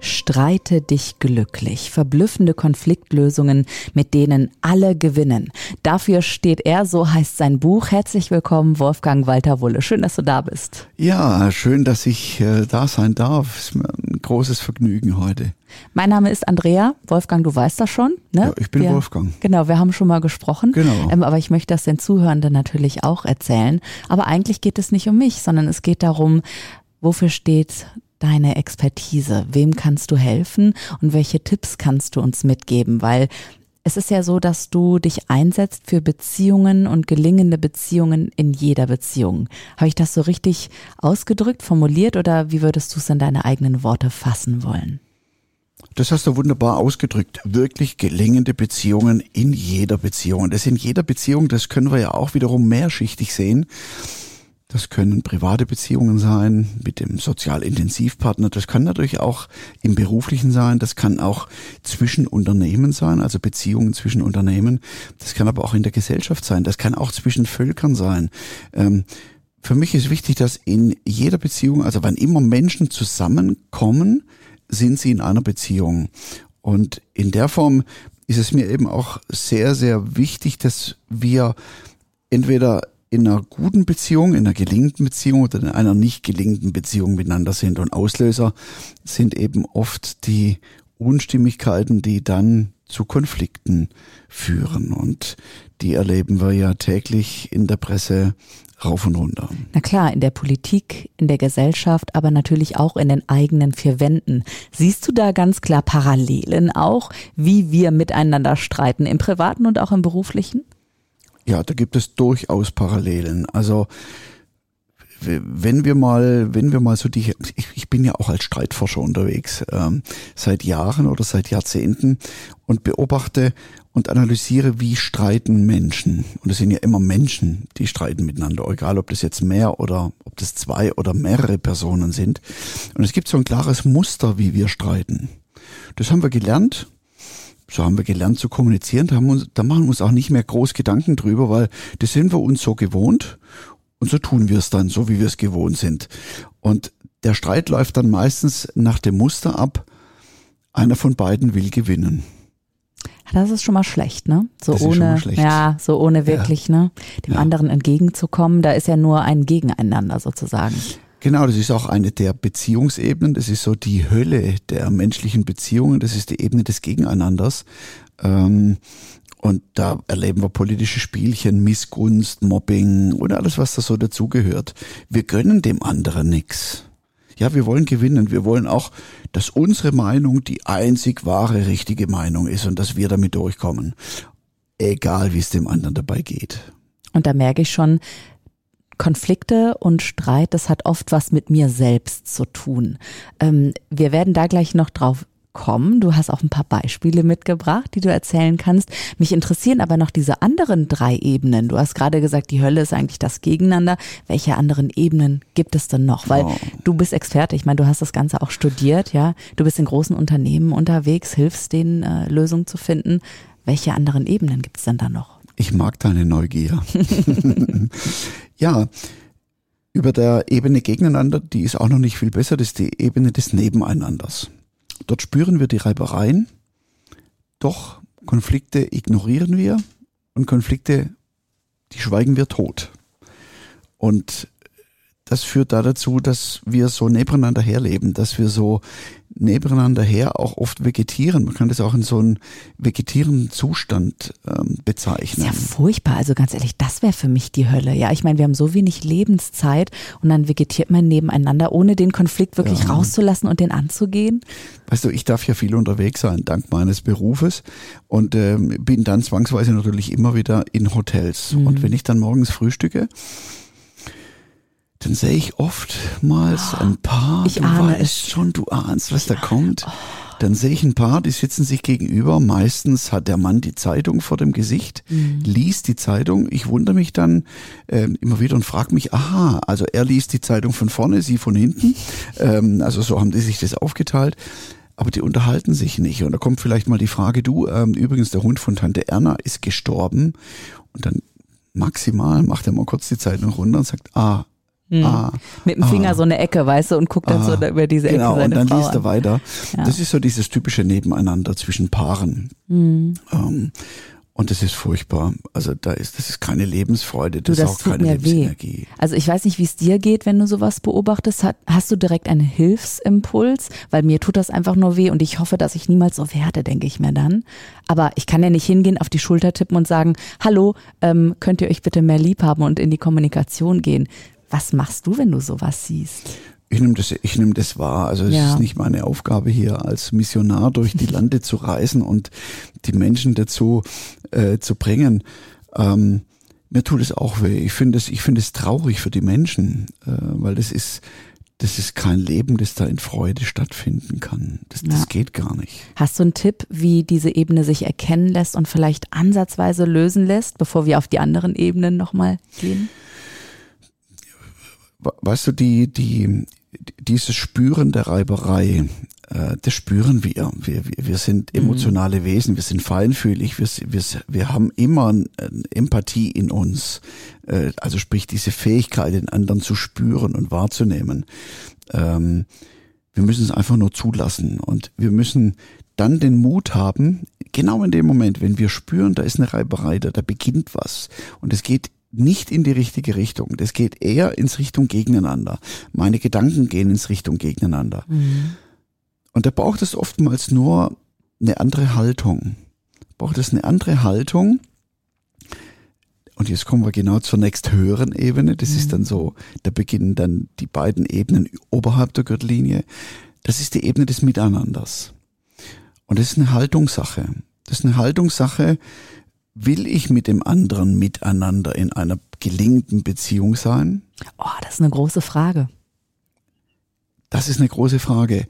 Streite dich glücklich. Verblüffende Konfliktlösungen, mit denen alle gewinnen. Dafür steht er, so heißt sein Buch. Herzlich willkommen, Wolfgang Walter Wulle. Schön, dass du da bist. Ja, schön, dass ich äh, da sein darf. Ist mir ein großes Vergnügen heute. Mein Name ist Andrea. Wolfgang, du weißt das schon. Ne? Ja, ich bin wir, Wolfgang. Genau, wir haben schon mal gesprochen. Genau. Ähm, aber ich möchte das den Zuhörenden natürlich auch erzählen. Aber eigentlich geht es nicht um mich, sondern es geht darum, wofür steht deine Expertise? Wem kannst du helfen und welche Tipps kannst du uns mitgeben? Weil es ist ja so, dass du dich einsetzt für Beziehungen und gelingende Beziehungen in jeder Beziehung. Habe ich das so richtig ausgedrückt, formuliert oder wie würdest du es in deine eigenen Worte fassen wollen? Das hast du wunderbar ausgedrückt. Wirklich gelingende Beziehungen in jeder Beziehung. Das in jeder Beziehung, das können wir ja auch wiederum mehrschichtig sehen. Das können private Beziehungen sein mit dem Sozialintensivpartner. Das kann natürlich auch im beruflichen sein. Das kann auch zwischen Unternehmen sein, also Beziehungen zwischen Unternehmen. Das kann aber auch in der Gesellschaft sein. Das kann auch zwischen Völkern sein. Ähm, für mich ist wichtig, dass in jeder Beziehung, also wann immer Menschen zusammenkommen, sind sie in einer Beziehung. Und in der Form ist es mir eben auch sehr, sehr wichtig, dass wir entweder in einer guten Beziehung, in einer gelingenden Beziehung oder in einer nicht gelingenden Beziehung miteinander sind. Und Auslöser sind eben oft die Unstimmigkeiten, die dann zu Konflikten führen. Und die erleben wir ja täglich in der Presse rauf und runter. Na klar, in der Politik, in der Gesellschaft, aber natürlich auch in den eigenen vier Wänden. Siehst du da ganz klar Parallelen auch, wie wir miteinander streiten, im privaten und auch im beruflichen? Ja, da gibt es durchaus Parallelen. Also wenn wir mal, wenn wir mal so die, ich, bin ja auch als Streitforscher unterwegs ähm, seit Jahren oder seit Jahrzehnten und beobachte und analysiere, wie streiten Menschen. Und es sind ja immer Menschen, die streiten miteinander, egal ob das jetzt mehr oder ob das zwei oder mehrere Personen sind. Und es gibt so ein klares Muster, wie wir streiten. Das haben wir gelernt so haben wir gelernt zu kommunizieren. Da, haben wir, da machen wir uns auch nicht mehr groß Gedanken drüber, weil das sind wir uns so gewohnt und so tun wir es dann, so wie wir es gewohnt sind. Und der Streit läuft dann meistens nach dem Muster ab, einer von beiden will gewinnen. Das ist schon mal schlecht, ne? So das ohne, ja, so ohne wirklich, ja. ne, dem ja. anderen entgegenzukommen. Da ist ja nur ein Gegeneinander sozusagen. Genau, das ist auch eine der Beziehungsebenen. Das ist so die Hölle der menschlichen Beziehungen. Das ist die Ebene des Gegeneinanders. Ähm, und da erleben wir politische Spielchen, Missgunst, Mobbing und alles, was da so dazugehört. Wir gönnen dem anderen nichts. Ja, wir wollen gewinnen. Wir wollen auch, dass unsere Meinung die einzig wahre, richtige Meinung ist und dass wir damit durchkommen. Egal, wie es dem anderen dabei geht. Und da merke ich schon, Konflikte und Streit, das hat oft was mit mir selbst zu tun. Ähm, wir werden da gleich noch drauf kommen. Du hast auch ein paar Beispiele mitgebracht, die du erzählen kannst. Mich interessieren aber noch diese anderen drei Ebenen. Du hast gerade gesagt, die Hölle ist eigentlich das Gegeneinander. Welche anderen Ebenen gibt es denn noch? Weil oh. du bist Experte. Ich meine, du hast das Ganze auch studiert, ja. Du bist in großen Unternehmen unterwegs, hilfst denen, äh, Lösungen zu finden. Welche anderen Ebenen gibt es denn da noch? Ich mag deine Neugier. ja, über der Ebene gegeneinander, die ist auch noch nicht viel besser, das ist die Ebene des Nebeneinanders. Dort spüren wir die Reibereien, doch Konflikte ignorieren wir und Konflikte, die schweigen wir tot. Und das führt da dazu, dass wir so nebeneinander herleben, dass wir so nebeneinander her auch oft vegetieren. Man kann das auch in so einen vegetierenden Zustand ähm, bezeichnen. Das ist ja furchtbar. Also ganz ehrlich, das wäre für mich die Hölle. Ja, ich meine, wir haben so wenig Lebenszeit und dann vegetiert man nebeneinander, ohne den Konflikt wirklich ja. rauszulassen und den anzugehen. Weißt du, ich darf ja viel unterwegs sein, dank meines Berufes und ähm, bin dann zwangsweise natürlich immer wieder in Hotels. Mhm. Und wenn ich dann morgens frühstücke, dann sehe ich oftmals ein Paar, ich du ahne weißt es. schon, du ahnst, was da kommt. Dann sehe ich ein Paar, die sitzen sich gegenüber. Meistens hat der Mann die Zeitung vor dem Gesicht, Mhm. liest die Zeitung. Ich wundere mich dann ähm, immer wieder und frage mich, aha, also er liest die Zeitung von vorne, sie von hinten. Ähm, also so haben die sich das aufgeteilt. Aber die unterhalten sich nicht. Und da kommt vielleicht mal die Frage, du, ähm, übrigens, der Hund von Tante Erna ist gestorben. Und dann maximal macht er mal kurz die Zeitung runter und sagt, ah, ah, Mit dem Finger so eine Ecke, weißt du, und guckt dann so Ah, da über diese Ecke Genau, und seine dann Frau liest er weiter. Ja. Das ist so dieses typische Nebeneinander zwischen Paaren. Mhm. Ähm, und das ist furchtbar. Also da ist, das ist keine Lebensfreude, Du, das, das ist auch keine mir weh. Lebensenergie. Also ich weiß nicht, wie es dir geht, wenn du sowas beobachtest. Hast du direkt einen Hilfsimpuls? Weil mir tut das einfach nur weh und ich hoffe, dass ich niemals so werde, denke ich mir dann. Aber ich kann ja nicht hingehen, auf die Schulter tippen und sagen, hallo, ähm, könnt ihr euch bitte mehr lieb haben und in die Kommunikation gehen. Was machst du, wenn du sowas siehst? Ich nehme das, ich nehme das wahr. Also es Ja. ist nicht meine Aufgabe hier als Missionar durch die Lande zu reisen und die Menschen dazu äh, zu bringen. Ähm, mir tut es auch weh. Ich finde es, ich finde es traurig für die Menschen, äh, weil das ist, das ist kein Leben, das da in Freude stattfinden kann. Das, Ja. das geht gar nicht. Hast du einen Tipp, wie diese Ebene sich erkennen lässt und vielleicht ansatzweise lösen lässt, bevor wir auf die anderen Ebenen nochmal gehen? We- Weißt du, die, die, dieses Spüren der Reiberei, äh, das spüren wir. Wir, wir, wir sind emotionale Wesen, wir sind feinfühlig, wir, wir, wir haben immer n- Empathie in uns. Äh, also sprich diese Fähigkeit, den anderen zu spüren und wahrzunehmen. Ähm, wir müssen es einfach nur zulassen und wir müssen dann den Mut haben, genau in dem Moment, wenn wir spüren, da ist eine Reiberei, da, da beginnt was und es geht nicht in die richtige Richtung. Das geht eher ins Richtung Gegeneinander. Meine Gedanken gehen ins Richtung Gegeneinander. Und da braucht es oftmals nur eine andere Haltung. Braucht es eine andere Haltung. Und jetzt kommen wir genau zur nächsthöheren Ebene. Das ist dann so, da beginnen dann die beiden Ebenen oberhalb der Gürtellinie. Das ist die Ebene des Miteinanders. Und das ist eine Haltungssache. Das ist eine Haltungssache, will ich mit dem anderen miteinander in einer gelingenden Beziehung sein? Oh, das ist eine große Frage. Das ist eine große Frage.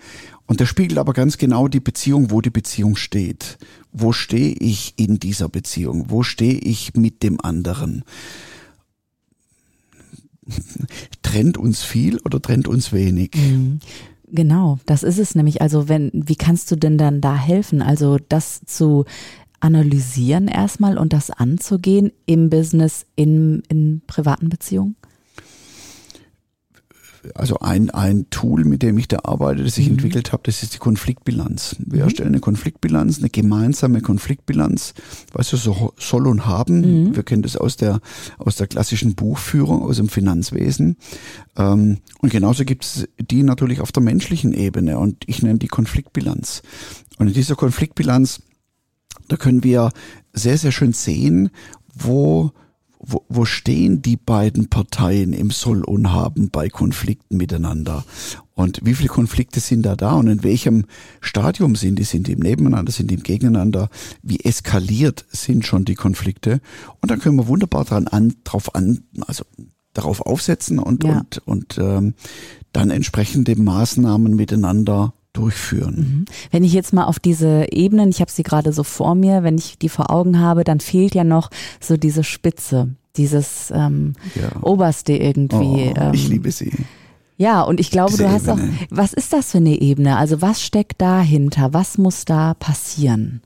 Und das spiegelt aber ganz genau die Beziehung, wo die Beziehung steht. Wo stehe ich in dieser Beziehung? Wo stehe ich mit dem anderen? Trennt uns viel oder trennt uns wenig? Genau, das ist es nämlich. Also wenn, wie kannst du denn dann da helfen? Also das zu analysieren erstmal und das anzugehen im Business, in, in privaten Beziehungen? also ein, ein Tool, mit dem ich da arbeite, das ich entwickelt habe, das ist die Konfliktbilanz. Wir erstellen eine Konfliktbilanz, eine gemeinsame Konfliktbilanz, weißt du, so soll und haben. Wir kennen das aus der, aus der klassischen Buchführung, aus dem Finanzwesen. Ähm, und genauso gibt es die natürlich auf der menschlichen Ebene und ich nenne die Konfliktbilanz. Und in dieser Konfliktbilanz, da können wir sehr, sehr schön sehen, wo wo, wo stehen die beiden Parteien im Soll und Haben bei Konflikten miteinander? Und wie viele Konflikte sind da da und in welchem Stadium sind die? Sind die im Nebeneinander, sind die im Gegeneinander? Wie eskaliert sind schon die Konflikte? Und dann können wir wunderbar dran an, drauf an, also darauf aufsetzen und, Ja. und, und ähm, dann entsprechende Maßnahmen miteinander durchführen. Wenn ich jetzt mal auf diese Ebenen, ich habe sie gerade so vor mir, wenn ich die vor Augen habe, dann fehlt ja noch so diese Spitze, dieses ähm, Ja. Oberste irgendwie. Oh, ähm, ich liebe sie. Ja, und ich glaube, Diese du hast auch, Ebene. was ist das für eine Ebene? Also was steckt dahinter? Was muss da passieren?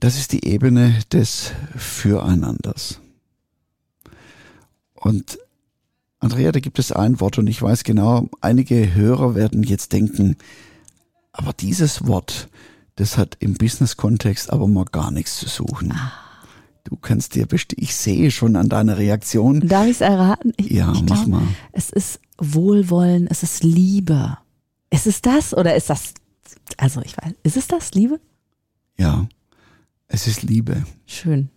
Das ist die Ebene des Füreinanders. Und Andrea, da gibt es ein Wort und ich weiß genau, einige Hörer werden jetzt denken, aber dieses Wort, das hat im Business-Kontext aber mal gar nichts zu suchen. Du kannst dir bestimmt, ich sehe schon an deiner Reaktion. Darf ich es erraten? Ich, Ja, ich mach glaub, mal. Es ist Wohlwollen, es ist Liebe. Ist es das oder ist das, also ich weiß, ist es das, Liebe? Ja, es ist Liebe. Schön.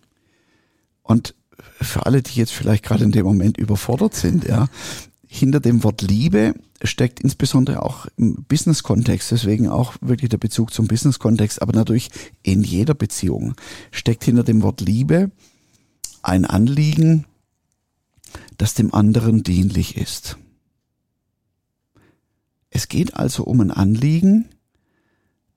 Und für alle, die jetzt vielleicht gerade in dem Moment überfordert sind, ja, hinter dem Wort Liebe steckt insbesondere auch im Business-Kontext, deswegen auch wirklich der Bezug zum Business-Kontext, aber natürlich in jeder Beziehung steckt hinter dem Wort Liebe ein Anliegen, das dem anderen dienlich ist. Es geht also um ein Anliegen,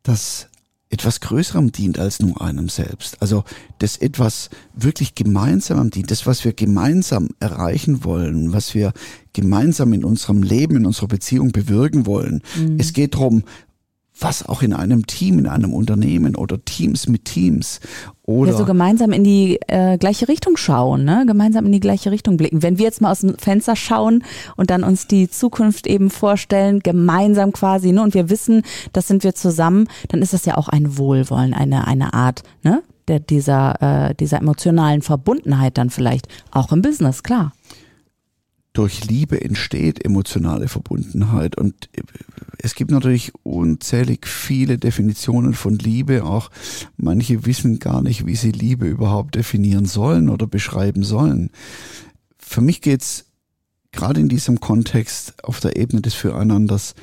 das etwas Größerem dient als nur einem selbst. Also das etwas wirklich Gemeinsamem dient, das, was wir gemeinsam erreichen wollen, was wir gemeinsam in unserem Leben, in unserer Beziehung bewirken wollen. Mhm. Es geht darum, was auch in einem Team, in einem Unternehmen oder Teams mit Teams oder ja, so gemeinsam in die äh, gleiche Richtung schauen, ne? gemeinsam in die gleiche Richtung blicken. Wenn wir jetzt mal aus dem Fenster schauen und dann uns die Zukunft eben vorstellen, gemeinsam quasi, ne? und wir wissen, das sind wir zusammen, dann ist das ja auch ein Wohlwollen, eine, eine Art ne? Der, dieser, äh, dieser emotionalen Verbundenheit dann vielleicht, auch im Business, klar durch Liebe entsteht emotionale Verbundenheit. Und es gibt natürlich unzählig viele Definitionen von Liebe. Auch manche wissen gar nicht, wie sie Liebe überhaupt definieren sollen oder beschreiben sollen. Für mich geht's gerade in diesem Kontext auf der Ebene des Füreinanders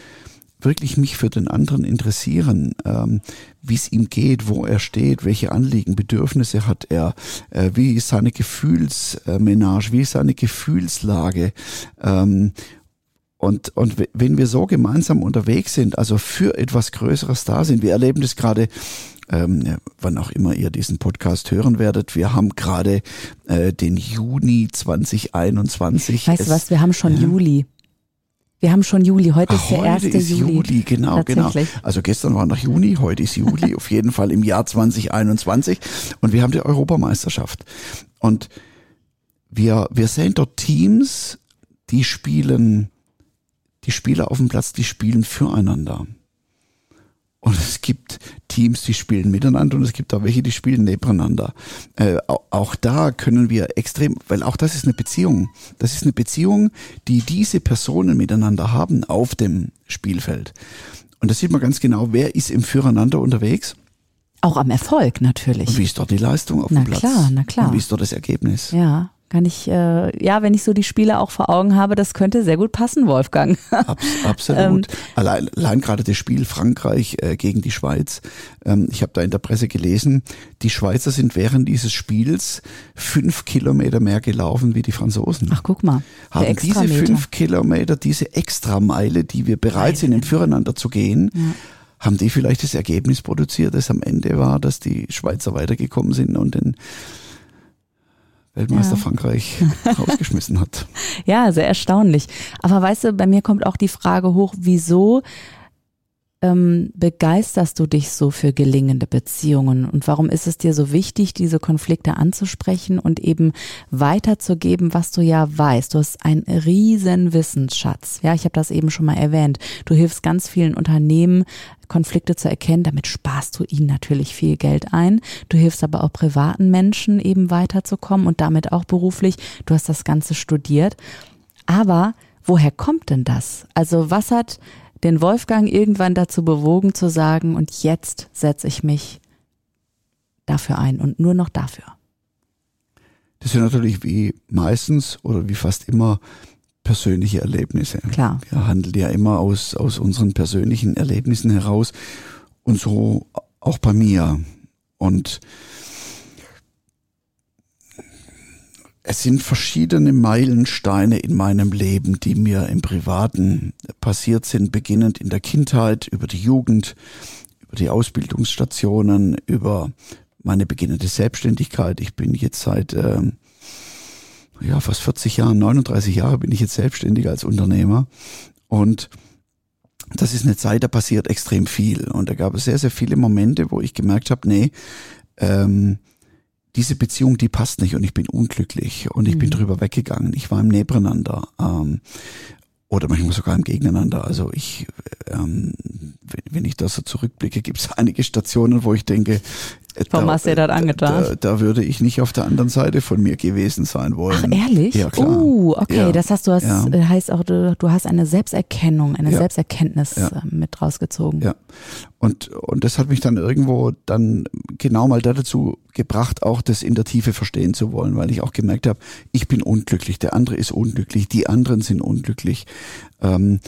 wirklich mich für den anderen interessieren, ähm, wie es ihm geht, wo er steht, welche Anliegen, Bedürfnisse hat er, äh, wie ist seine Gefühlsmenage, wie ist seine Gefühlslage. Ähm, und, und wenn wir so gemeinsam unterwegs sind, also für etwas Größeres da sind, wir erleben das gerade ähm, wann auch immer ihr diesen Podcast hören werdet. Wir haben gerade äh, den Juni 2021. Weißt du was, wir haben schon äh, Juli. Wir haben schon Juli, heute ist der heute 1. ist Juli. Juli. Genau, genau. Also gestern war noch Juni, heute ist Juli, auf jeden Fall im Jahr 2021 und wir haben die Europameisterschaft. Und wir, wir sehen dort Teams, die spielen, die Spieler auf dem Platz, die spielen füreinander. Und es gibt Teams, die spielen miteinander und es gibt auch welche, die spielen nebeneinander. Äh, auch da können wir extrem, weil auch das ist eine Beziehung. Das ist eine Beziehung, die diese Personen miteinander haben auf dem Spielfeld. Und da sieht man ganz genau, wer ist im Füreinander unterwegs. Auch am Erfolg natürlich. Und wie ist dort die Leistung auf na dem Platz? Na klar, na klar. Und wie ist dort das Ergebnis? Ja kann ich, äh, ja, wenn ich so die Spiele auch vor Augen habe, das könnte sehr gut passen, Wolfgang. Abs absolut. ähm, allein, allein gerade das Spiel Frankreich äh, gegen die Schweiz. Ähm, ich habe da in der Presse gelesen, die Schweizer sind während dieses Spiels fünf Kilometer mehr gelaufen wie die Franzosen. Ach, guck mal. Haben diese fünf Kilometer, diese Extrameile, die wir bereit sind, im Füreinander zu gehen, ja haben die vielleicht das Ergebnis produziert, das am Ende war, dass die Schweizer weitergekommen sind und den Weltmeister ja. Frankreich rausgeschmissen hat. Ja, sehr erstaunlich. Aber weißt du, bei mir kommt auch die Frage hoch, wieso ähm, begeisterst du dich so für gelingende Beziehungen und warum ist es dir so wichtig, diese Konflikte anzusprechen und eben weiterzugeben, was du ja weißt? Du hast einen riesen Wissensschatz. Ja, ich habe das eben schon mal erwähnt. Du hilfst ganz vielen Unternehmen, Konflikte zu erkennen. Damit sparst du ihnen natürlich viel Geld ein. Du hilfst aber auch privaten Menschen eben weiterzukommen und damit auch beruflich. Du hast das Ganze studiert. Aber woher kommt denn das? Also was hat den Wolfgang irgendwann dazu bewogen zu sagen, und jetzt setze ich mich dafür ein und nur noch dafür. Das sind natürlich wie meistens oder wie fast immer persönliche Erlebnisse. Klar. Wir handeln ja immer aus, aus unseren persönlichen Erlebnissen heraus und so auch bei mir. Und Es sind verschiedene Meilensteine in meinem Leben, die mir im Privaten passiert sind, beginnend in der Kindheit, über die Jugend, über die Ausbildungsstationen, über meine beginnende Selbstständigkeit. Ich bin jetzt seit äh, ja, fast 40 Jahren, 39 Jahre bin ich jetzt selbstständig als Unternehmer. Und das ist eine Zeit, da passiert extrem viel. Und da gab es sehr, sehr viele Momente, wo ich gemerkt habe, nee, ähm, diese Beziehung, die passt nicht und ich bin unglücklich und ich mhm. bin drüber weggegangen. Ich war im Nebeneinander. Ähm, oder manchmal sogar im Gegeneinander. Also ich, ähm, wenn ich da so zurückblicke, gibt es einige Stationen, wo ich denke, Warum da, hast du dir das angetan? Da, da, würde ich nicht auf der anderen Seite von mir gewesen sein wollen. Ach, ehrlich? Ja, klar. Uh, okay. Ja. Das heißt, du hast, ja. Äh, heißt auch, du, du hast eine Selbsterkennung, eine ja. Selbsterkenntnis. Äh, mit rausgezogen. Ja. Und, und das hat mich dann irgendwo dann genau mal dazu gebracht, auch das in der Tiefe verstehen zu wollen, weil ich auch gemerkt habe, ich bin unglücklich, der andere ist unglücklich, die anderen sind unglücklich. Ähm,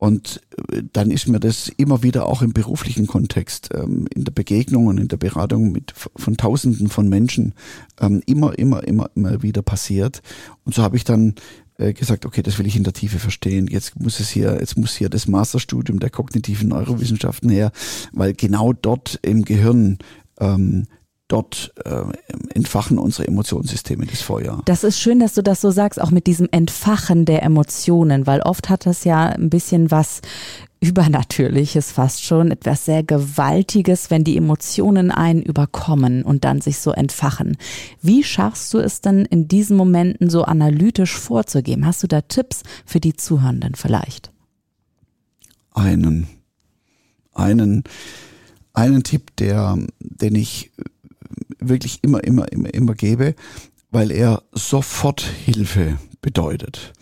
und äh, dann ist mir das immer wieder auch im beruflichen Kontext, ähm, in der Begegnung und in der Beratung mit von Tausenden von Menschen ähm, immer, immer, immer, immer wieder passiert. Und so habe ich dann äh, gesagt, okay, das will ich in der Tiefe verstehen. Jetzt muss es hier, jetzt muss hier das Masterstudium der kognitiven Neurowissenschaften her, weil genau dort im Gehirn ähm, dort äh, entfachen unsere Emotionssysteme das Feuer. Das ist schön, dass du das so sagst, auch mit diesem Entfachen der Emotionen, weil oft hat das ja ein bisschen was Übernatürliches fast schon, etwas sehr Gewaltiges, wenn die Emotionen einen überkommen und dann sich so entfachen. Wie schaffst du es denn in diesen Momenten so analytisch vorzugehen? Hast du da Tipps für die Zuhörenden vielleicht? Einen, einen, einen Tipp, der, den ich wirklich immer, immer, immer, immer gebe, weil er sofort Hilfe bedeutet.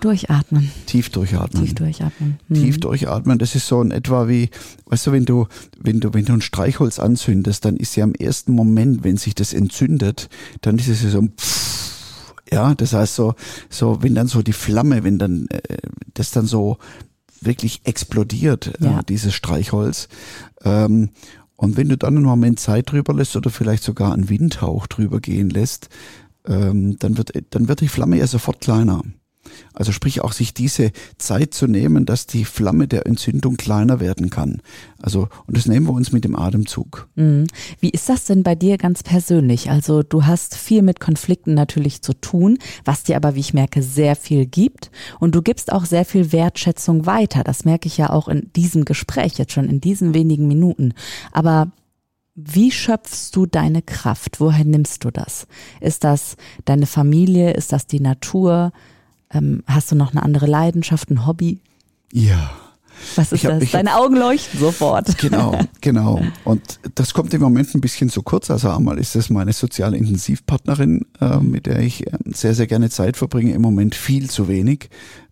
Durchatmen. Tief durchatmen. Tief durchatmen. Hm. Tief durchatmen, das ist so in etwa wie, weißt du, wenn du, wenn du, wenn du ein Streichholz anzündest, dann ist ja im ersten Moment, wenn sich das entzündet, dann ist es ja so ein Pfff, ja, das heißt so, so, wenn dann so die Flamme, wenn dann äh, das dann so wirklich explodiert, äh, Ja. äh, dieses Streichholz. Ähm, und wenn du dann einen Moment Zeit drüber lässt oder vielleicht sogar einen Windhauch drüber gehen lässt, ähm, dann wird, dann wird die Flamme ja sofort kleiner. Also sprich auch sich diese Zeit zu nehmen, dass die Flamme der Entzündung kleiner werden kann. Also, und das nehmen wir uns mit dem Atemzug. Mhm. Wie ist das denn bei dir ganz persönlich? Also du hast viel mit Konflikten natürlich zu tun, was dir aber, wie ich merke, sehr viel gibt. Und du gibst auch sehr viel Wertschätzung weiter. Das merke ich ja auch in diesem Gespräch jetzt schon, in diesen wenigen Minuten. Aber wie schöpfst du deine Kraft? Woher nimmst du das? Ist das deine Familie? Ist das die Natur? Ähm, hast du noch eine andere Leidenschaft, ein Hobby? Ja. Was ist hab- das? ich hab- Deine Augen leuchten sofort. Genau, genau. Und das kommt im Moment ein bisschen zu kurz. Also einmal ist es meine soziale Intensivpartnerin, äh, mit der ich äh, sehr, sehr gerne Zeit verbringe. Im Moment viel zu wenig.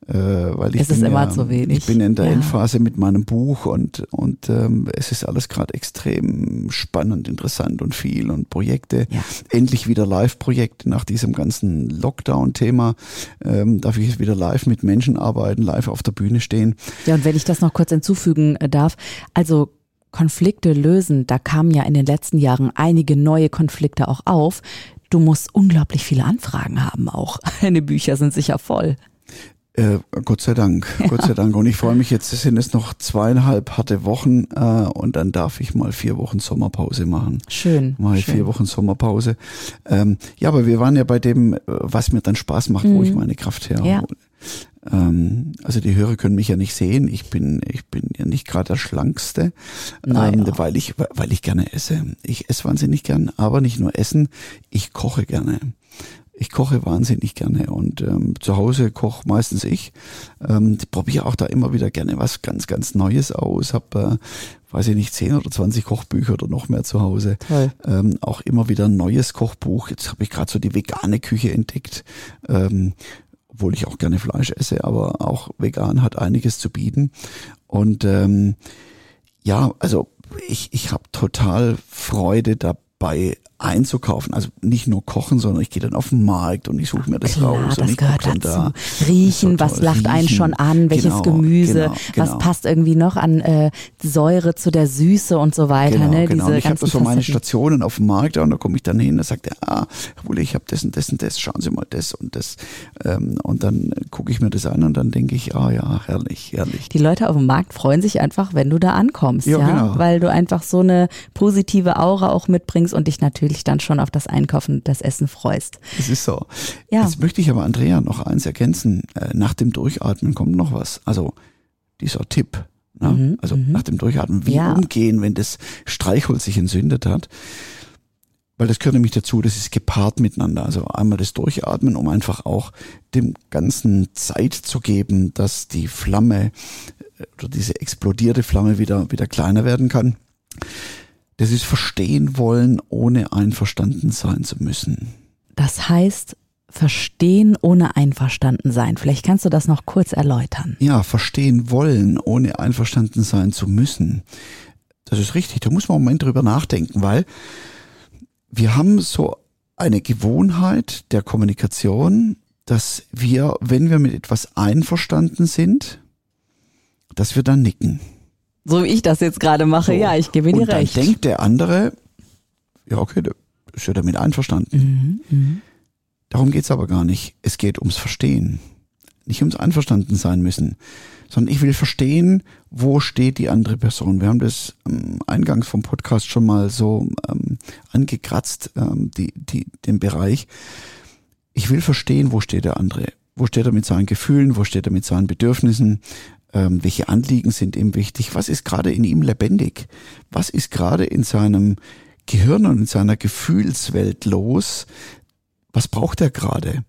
Äh, weil ich Es ist bin immer ja, zu wenig, Ich bin in der ja. Endphase mit meinem Buch und, und ähm, es ist alles gerade extrem spannend, interessant und viel und Projekte. Ja. Endlich wieder Live-Projekte nach diesem ganzen Lockdown-Thema. Ähm, darf ich jetzt wieder live mit Menschen arbeiten, live auf der Bühne stehen. Ja, und wenn ich das noch kurz hinzufügen äh, darf, also Konflikte lösen, da kamen ja in den letzten Jahren einige neue Konflikte auch auf. Du musst unglaublich viele Anfragen haben auch. Deine Bücher sind sicher voll. Äh, Gott sei Dank, Gott sei Dank. Und ich freue mich jetzt, es sind es noch zweieinhalb harte Wochen äh, und dann darf ich mal vier Wochen Sommerpause machen. Schön. Ich schön. vier Wochen Sommerpause. Ähm, ja, aber wir waren ja bei dem, äh, was mir dann Spaß macht, wo ich meine Kraft her. Mhm. Ja. Ähm, also die Hörer können mich ja nicht sehen. Ich bin, ich bin ja nicht gerade der Schlankste, Naja. ähm, weil ich, weil ich gerne esse. Ich esse wahnsinnig gern, aber nicht nur essen, ich koche gerne. Ich koche wahnsinnig gerne und ähm, zu Hause koche meistens ich. Ähm, probiere auch da immer wieder gerne was ganz, ganz Neues aus. Hab, äh, weiß ich nicht, 10 oder 20 Kochbücher oder noch mehr zu Hause. Ähm, auch immer wieder ein neues Kochbuch. Jetzt habe ich gerade so die vegane Küche entdeckt. Ähm, obwohl ich auch gerne Fleisch esse, aber auch vegan hat einiges zu bieten. Und ähm, ja, also ich, ich habe total Freude dabei einzukaufen. Also nicht nur kochen, sondern ich gehe dann auf den Markt und ich suche mir das Klar, raus und das ich gehört dazu. da. Riechen, Das was lacht einen Riechen. schon an, welches Genau, Gemüse, genau, was genau. passt irgendwie noch an äh, Säure zu der Süße und so weiter. Genau, ne? genau. Diese Und ich habe da ganzen so meine. Stationen auf dem Markt und da komme ich dann hin, da sagt er, ah, Herr ich habe das und das und das, schauen Sie mal das und das. Ähm, und dann gucke ich mir das an und dann denke ich, ah ja, herrlich, herrlich. Die Leute auf dem Markt freuen sich einfach, wenn du da ankommst, ja, Ja, genau. weil du einfach so eine positive Aura auch mitbringst und dich natürlich dann schon auf das Einkaufen, das Essen freust. Das ist so. Ja. Jetzt möchte ich aber Andrea noch eins ergänzen. Äh, Nach dem Durchatmen kommt noch was. Also dieser Tipp. Ne? Mhm, also nach dem Durchatmen, wie Ja. umgehen, wenn das Streichholz sich entzündet hat. Weil das gehört nämlich dazu, das ist gepaart miteinander. Also einmal das Durchatmen, um einfach auch dem Ganzen Zeit zu geben, dass die Flamme äh, oder diese explodierte Flamme wieder, wieder kleiner werden kann. Das ist verstehen wollen, ohne einverstanden sein zu müssen. Das heißt, verstehen ohne einverstanden sein. Vielleicht kannst du das noch kurz erläutern. Ja, verstehen wollen, ohne einverstanden sein zu müssen. Das ist richtig. Da muss man einen Moment drüber nachdenken, weil wir haben so eine Gewohnheit der Kommunikation, dass wir, wenn wir mit etwas einverstanden sind, dass wir dann nicken. So wie ich das jetzt gerade mache, So. ja, ich gebe dir Und dann recht. denkt der andere, ja, okay, der, ist ja damit einverstanden. Mhm. Mhm. Darum geht's aber gar nicht. Es geht ums Verstehen. Nicht ums Einverstanden sein müssen, sondern ich will verstehen, wo steht die andere Person. Wir haben das ähm, eingangs vom Podcast schon mal so ähm, angekratzt, ähm, die, die, den Bereich. Ich will verstehen, wo steht der andere. Wo steht er mit seinen Gefühlen, wo steht er mit seinen Bedürfnissen, ähm, welche Anliegen sind ihm wichtig, was ist gerade in ihm lebendig, was ist gerade in seinem Gehirn und in seiner Gefühlswelt los, was braucht er gerade?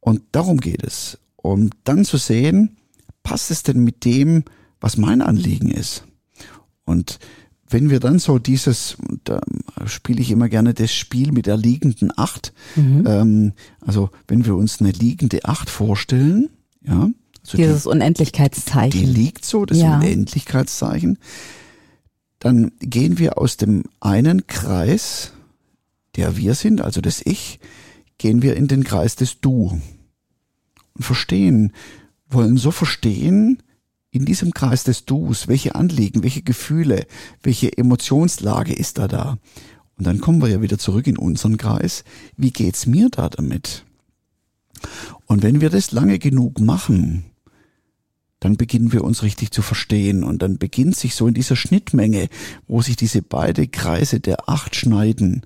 Und darum geht es um dann zu sehen, passt es denn mit dem, was mein Anliegen ist? Und wenn wir dann so dieses, da spiele ich immer gerne das Spiel mit der liegenden Acht, mhm. ähm, also wenn wir uns eine liegende Acht vorstellen, ja. Also dieses die, Unendlichkeitszeichen. Die liegt so, das ja. Unendlichkeitszeichen. Dann gehen wir aus dem einen Kreis, der wir sind, also das Ich, gehen wir in den Kreis des Du verstehen, wollen so verstehen, in diesem Kreis des Dus, welche Anliegen, welche Gefühle, welche Emotionslage ist da da? Und dann kommen wir ja wieder zurück in unseren Kreis. Wie geht's mir da damit? Und wenn wir das lange genug machen, dann beginnen wir uns richtig zu verstehen und dann beginnt sich so in dieser Schnittmenge, wo sich diese beide Kreise der acht schneiden,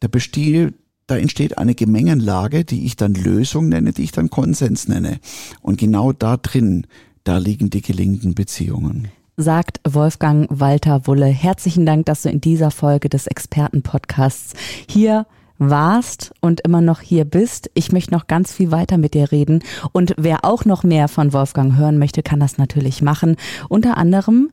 da besteht, da entsteht eine Gemengenlage, die ich dann Lösung nenne, die ich dann Konsens nenne. Und genau da drin, da liegen die gelingenden Beziehungen. Sagt Wolfgang Walter Wulle. Herzlichen Dank, dass du in dieser Folge des Expertenpodcasts hier warst und immer noch hier bist. Ich möchte noch ganz viel weiter mit dir reden. Und wer auch noch mehr von Wolfgang hören möchte, kann das natürlich machen. Unter anderem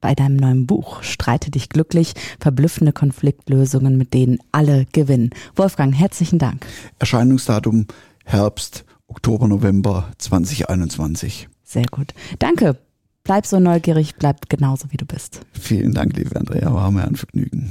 bei deinem neuen Buch Streite dich glücklich, verblüffende Konfliktlösungen, mit denen alle gewinnen. Wolfgang, herzlichen Dank. Erscheinungsdatum Herbst, Oktober, November 2021. Sehr gut. Danke. Bleib so neugierig, bleib genauso wie du bist. Vielen Dank, liebe Andrea, war mir ein Vergnügen.